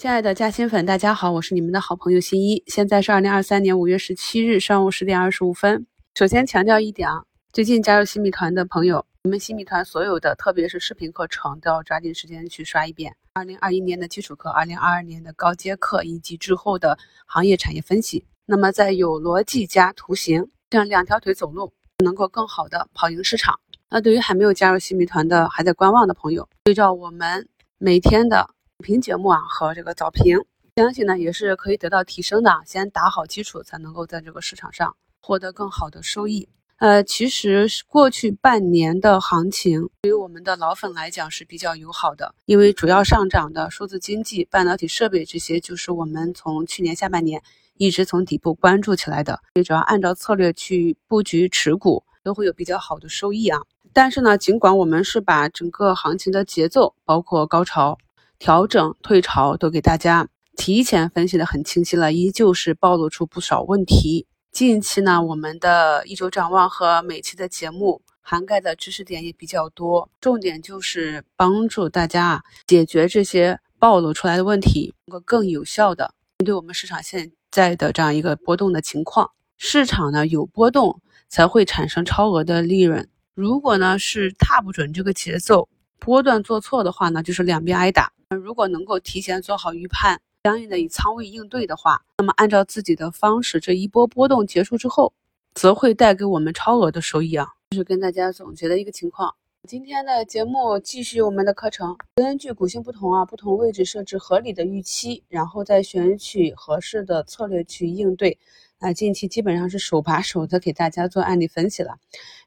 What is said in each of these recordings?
亲爱的嘉兴粉，大家好，我是你们的好朋友新一。现在是二零二三年五月十七日上午十点二十五分。首先强调一点啊，最近加入新米团的朋友，你们新米团所有的，特别是视频课程，都要抓紧时间去刷一遍。二零二一年的基础课，二零二二年的高阶课，以及之后的行业产业分析。那么在有逻辑加图形这样两条腿走路，能够更好的跑赢市场。那对于还没有加入新米团的，还在观望的朋友，对照我们每天的。评节目啊和这个早评，相信呢也是可以得到提升的。先打好基础，才能够在这个市场上获得更好的收益。呃，其实过去半年的行情对于我们的老粉来讲是比较友好的，因为主要上涨的数字经济、半导体设备这些，就是我们从去年下半年一直从底部关注起来的。所以只要按照策略去布局持股，都会有比较好的收益啊。但是呢，尽管我们是把整个行情的节奏，包括高潮。调整、退潮都给大家提前分析的很清晰了，依旧是暴露出不少问题。近期呢，我们的一周展望和每期的节目涵盖的知识点也比较多，重点就是帮助大家解决这些暴露出来的问题，能够更有效的面对我们市场现在的这样一个波动的情况。市场呢有波动才会产生超额的利润，如果呢是踏不准这个节奏，波段做错的话呢，就是两边挨打。如果能够提前做好预判，相应的以仓位应对的话，那么按照自己的方式，这一波波动结束之后，则会带给我们超额的收益啊！这是跟大家总结的一个情况。今天的节目继续我们的课程，根据股性不同啊，不同位置设置合理的预期，然后再选取合适的策略去应对。啊，近期基本上是手把手的给大家做案例分析了。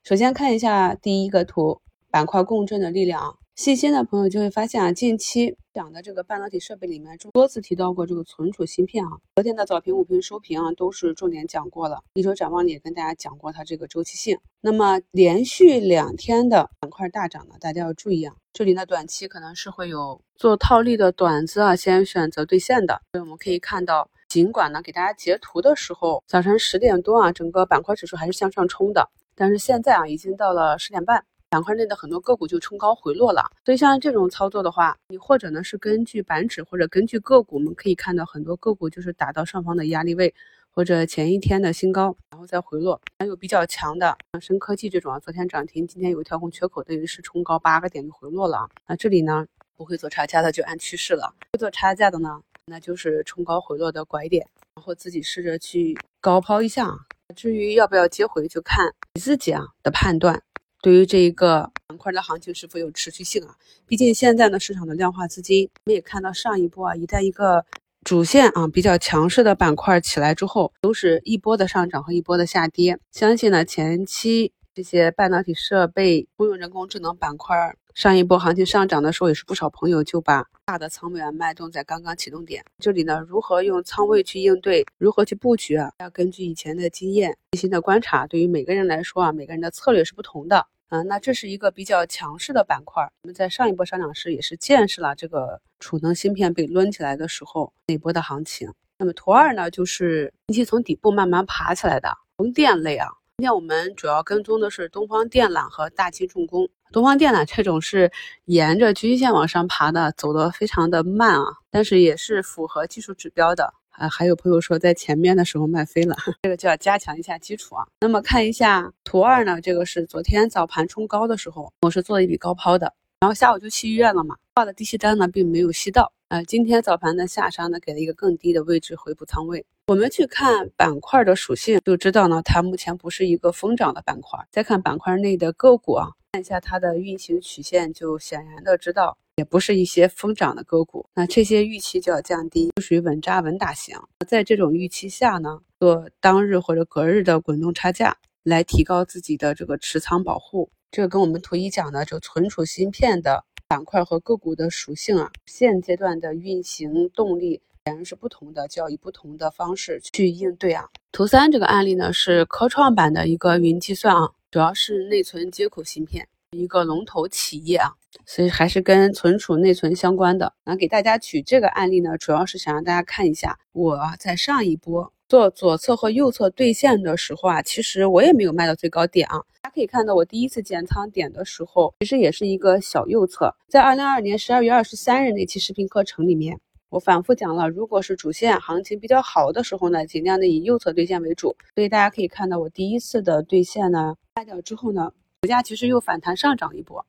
首先看一下第一个图，板块共振的力量。细心的朋友就会发现啊，近期讲的这个半导体设备里面，多次提到过这个存储芯片啊。昨天的早评、午评、收评啊，都是重点讲过了。一周展望里也跟大家讲过它这个周期性。那么连续两天的板块大涨呢，大家要注意啊，这里呢短期可能是会有做套利的短资啊，先选择兑现的。所以我们可以看到，尽管呢给大家截图的时候，早晨十点多啊，整个板块指数还是向上冲的，但是现在啊，已经到了十点半。板块内的很多个股就冲高回落了，所以像这种操作的话，你或者呢是根据板指，或者根据个股，我们可以看到很多个股就是打到上方的压力位，或者前一天的新高，然后再回落。还有比较强的，像深科技这种啊，昨天涨停，今天有跳空缺口，等于是冲高八个点就回落了。那这里呢不会做差价的就按趋势了，会做差价的呢，那就是冲高回落的拐点，然后自己试着去高抛一下。至于要不要接回，就看你自己啊的判断。对于这一个板块的行情是否有持续性啊？毕竟现在呢，市场的量化资金，我们也看到上一波啊，一旦一个主线啊比较强势的板块起来之后，都是一波的上涨和一波的下跌。相信呢，前期这些半导体设备、通用人工智能板块上一波行情上涨的时候，也是不少朋友就把大的仓位啊脉动在刚刚启动点。这里呢，如何用仓位去应对，如何去布局啊？要根据以前的经验、细心的观察。对于每个人来说啊，每个人的策略是不同的。嗯，那这是一个比较强势的板块。我们在上一波上涨时也是见识了这个储能芯片被抡起来的时候那波的行情。那么图二呢，就是近期从底部慢慢爬起来的风电类啊。今天我们主要跟踪的是东方电缆和大金重工。东方电缆这种是沿着均线往上爬的，走得非常的慢啊，但是也是符合技术指标的。啊，还有朋友说在前面的时候卖飞了，这个就要加强一下基础啊。那么看一下图二呢，这个是昨天早盘冲高的时候，我是做了一笔高抛的，然后下午就去医院了嘛，挂的低吸单呢并没有吸到，呃，今天早盘的下杀呢给了一个更低的位置回补仓位。我们去看板块的属性就知道呢，它目前不是一个疯涨的板块。再看板块内的个股啊，看一下它的运行曲线，就显然的知道。也不是一些疯涨的个股，那这些预期就要降低，就属于稳扎稳打型。在这种预期下呢，做当日或者隔日的滚动差价，来提高自己的这个持仓保护。这个跟我们图一讲的这个存储芯片的板块和个股的属性啊，现阶段的运行动力显然是不同的，就要以不同的方式去应对啊。图三这个案例呢是科创板的一个云计算啊，主要是内存接口芯片。一个龙头企业啊，所以还是跟存储内存相关的。那给大家举这个案例呢，主要是想让大家看一下，我在上一波做左侧和右侧兑现的时候啊，其实我也没有卖到最高点啊。大家可以看到，我第一次减仓点的时候，其实也是一个小右侧。在二零二二年十二月二十三日那期视频课程里面，我反复讲了，如果是主线行情比较好的时候呢，尽量的以右侧兑现为主。所以大家可以看到，我第一次的兑现呢卖掉之后呢，股价其实又反弹上涨一波，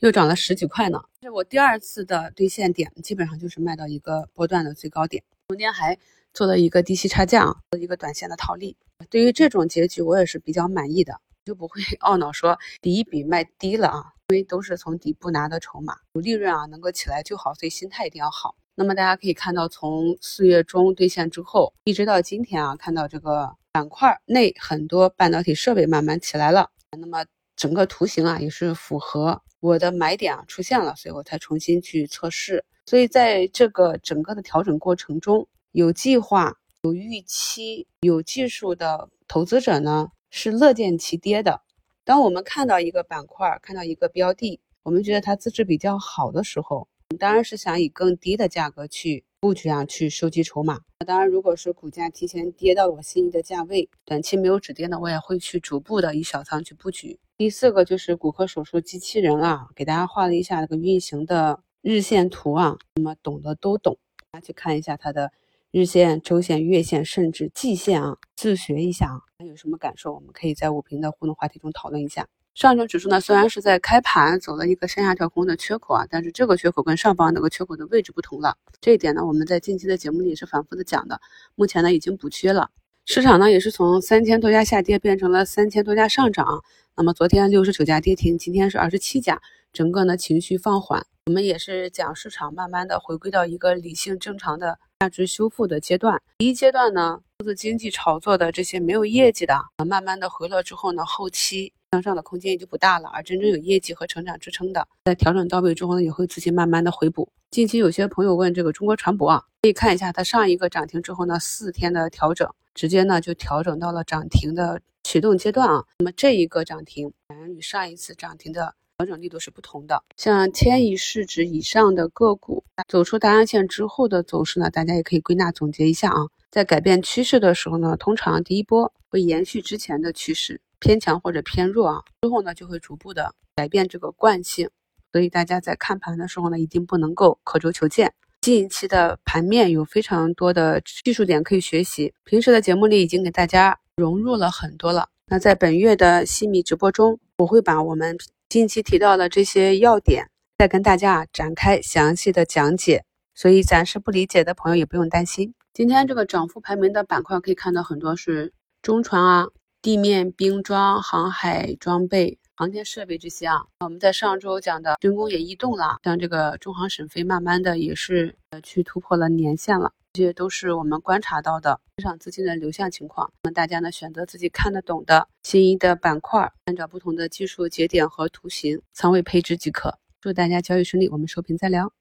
又涨了十几块呢。这是我第二次的兑现点，基本上就是卖到一个波段的最高点，中间还做了一个低吸差价，做一个短线的套利。对于这种结局，我也是比较满意的，就不会 懊恼说第一笔卖低了啊，因为都是从底部拿的筹码，有利润啊，能够起来就好，所以心态一定要好。那么大家可以看到，从四月中兑现之后，一直到今天啊，看到这个板块内很多半导体设备慢慢起来了。那么整个图形啊，也是符合我的买点啊出现了，所以我才重新去测试。所以在这个整个的调整过程中，有计划、有预期、有技术的投资者呢，是乐见其跌的。当我们看到一个板块、看到一个标的，我们觉得它资质比较好的时候，当然是想以更低的价格去布局啊，去收集筹码。当然，如果是股价提前跌到了我心仪的价位，短期没有止跌呢，我也会去逐步的以小仓去布局。第四个就是骨科手术机器人啊，给大家画了一下这个运行的日线图啊，那么懂的都懂，大家去看一下它的日线、周线、月线，甚至季线啊，自学一下啊，有什么感受？我们可以在五评的互动话题中讨论一下。上证指数呢，虽然是在开盘走了一个向下跳空的缺口啊，但是这个缺口跟上方那个缺口的位置不同了。这一点呢，我们在近期的节目里是反复的讲的。目前呢，已经补缺了，市场呢也是从三千多家下跌变成了三千多家上涨。那么昨天六十九家跌停，今天是二十七家，整个呢情绪放缓。我们也是讲市场慢慢的回归到一个理性正常的价值修复的阶段。第一阶段呢，数字经济炒作的这些没有业绩的，慢慢的回落之后呢，后期。向上的空间也就不大了，而真正有业绩和成长支撑的，在调整到位之后呢，也会自己慢慢的回补。近期有些朋友问这个中国船舶啊，可以看一下它上一个涨停之后呢，四天的调整，直接呢就调整到了涨停的启动阶段啊。那么这一个涨停，与上一次涨停的调整力度是不同的。像千亿市值以上的个股走出大阳线之后的走势呢，大家也可以归纳总结一下啊。在改变趋势的时候呢，通常第一波会延续之前的趋势。偏强或者偏弱啊，之后呢就会逐步的改变这个惯性，所以大家在看盘的时候呢，一定不能够刻舟求剑。近期的盘面有非常多的技术点可以学习，平时的节目里已经给大家融入了很多了。那在本月的西米直播中，我会把我们近期提到的这些要点再跟大家展开详细的讲解，所以暂时不理解的朋友也不用担心。今天这个涨幅排名的板块可以看到很多是中船啊。地面兵装、航海装备、航天设备这些啊，我们在上周讲的军工也异动了，像这个中航沈飞，慢慢的也是呃去突破了年线了，这些都是我们观察到的市场资金的流向情况。那大家呢选择自己看得懂的心仪的板块，按照不同的技术节点和图形仓位配置即可。祝大家交易顺利，我们收评再聊。